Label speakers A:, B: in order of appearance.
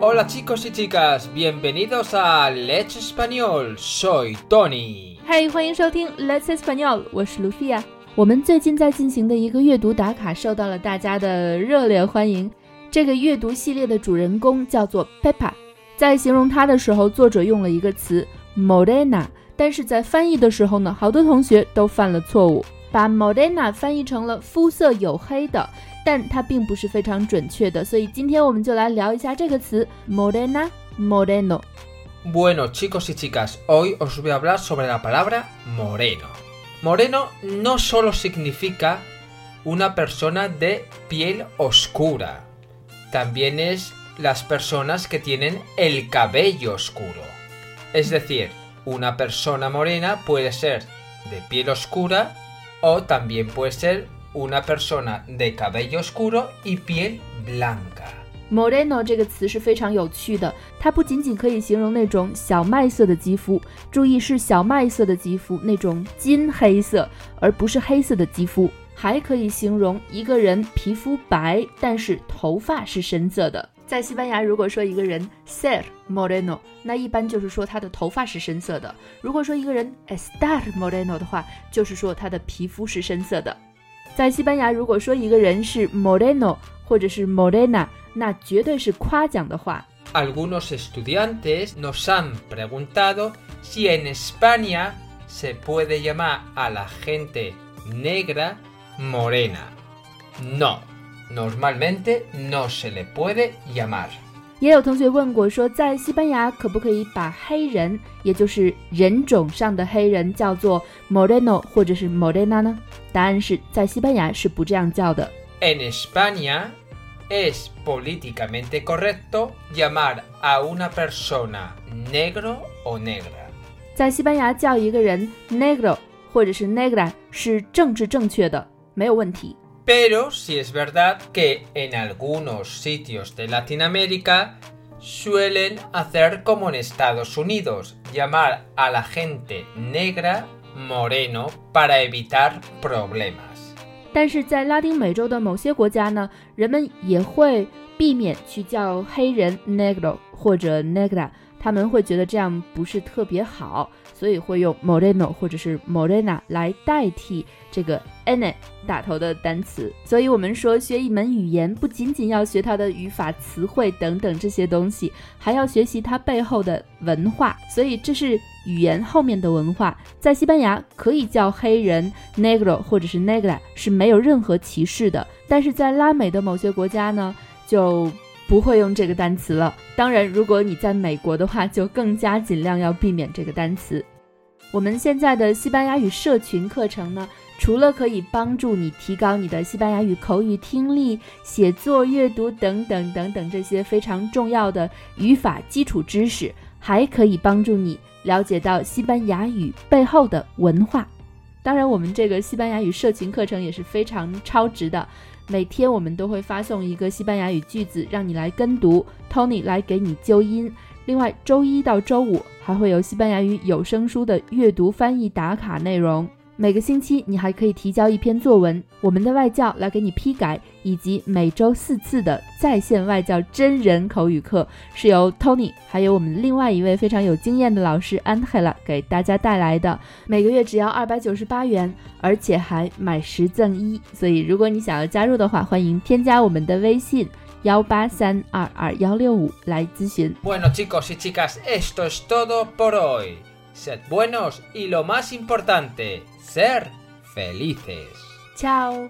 A: Hola chicos y chicas, bienvenidos a Let's Español. Soy Tony.
B: 嗨，欢迎收听 Let's Español，我是 Lucia。我们最近在进行的一个阅读打卡受到了大家的热烈欢迎。这个阅读系列的主人公叫做 Peppa，在形容她的时候，作者用了一个词 Morena，但是在翻译的时候呢，好多同学都犯了错误，把 Morena 翻译成了肤色黝黑的，但它并不是非常准确的。所以今天我们就来聊一下这个词 Morena
A: Moreno。Bueno chicos y chicas, hoy os voy a hablar sobre la palabra moreno. Moreno no solo significa una persona de piel oscura, también es las personas que tienen el cabello oscuro. Es decir, una persona morena puede ser de piel oscura o también puede ser una persona de cabello oscuro y piel blanca.
B: Moreno 这个词是非常有趣的，它不仅仅可以形容那种小麦色的肌肤，注意是小麦色的肌肤，那种金黑色，而不是黑色的肌肤，还可以形容一个人皮肤白，但是头发是深色的。在西班牙，如果说一个人 ser moreno，那一般就是说他的头发是深色的；如果说一个人 estar moreno 的话，就是说他的皮肤是深色的。在西班牙，如果说一个人是 moreno 或者是 morena，那绝对是夸奖的话。
A: Algunos estudiantes nos han preguntado si en España se puede llamar a la gente negra morena. No, normalmente no se le puede llamar.
B: 也有同学问过，说在西班牙可不可以把黑人，也就是人种上的黑人叫做 moreno 或者是 morena 呢？答案是在西班牙是不这样叫的。
A: En España es políticamente correcto llamar a una persona negro o negra.
B: 在西班牙叫一个人 negro 或者是 negra 是政治正确的，没有问题。
A: Pero sí es verdad que en algunos sitios de Latinoamérica suelen hacer como en Estados Unidos, llamar a la gente negra moreno para evitar problemas.
B: 但是在拉丁美洲的某些国家呢，人们也会避免去叫黑人 negro 或者 negra，他们会觉得这样不是特别好， 所以会用 moreno 或者是 morena 来代替这个 n 打头的单词。所以我们说学一门语言，不仅仅要学它的语法、词汇等等这些东西，还要学习它背后的文化。所以这是语言后面的文化。在西班牙可以叫黑人 negro 或者是 negra 是没有任何歧视的，但是在拉美的某些国家呢，就不会用这个单词了。当然，如果你在美国的话，就更加尽量要避免这个单词。我们现在的西班牙语社群课程呢，除了可以帮助你提高你的西班牙语口语听力、写作、阅读等等等等这些非常重要的语法基础知识，还可以帮助你了解到西班牙语背后的文化。当然，我们这个西班牙语社群课程也是非常超值的。每天我们都会发送一个西班牙语句子，让你来跟读，Tony 来给你纠音。另外，周一到周五还会有西班牙语有声书的阅读翻译打卡内容。每个星期你还可以提交一篇作文，我们的外教来给你批改，以及每周四次的在线外教真人口语课，是由 Tony 还有我们另外一位非常有经验的老师 Angela 给大家带来的。每个月只要二百九十八元，而且还买十赠一。所以，如果你想要加入的话，欢迎添加我们的微信。幺八三二二幺六五来咨询。
A: Bueno chicos y chicas, esto es todo por hoy. Sed buenos y lo más importante, ser felices.
B: Ciao。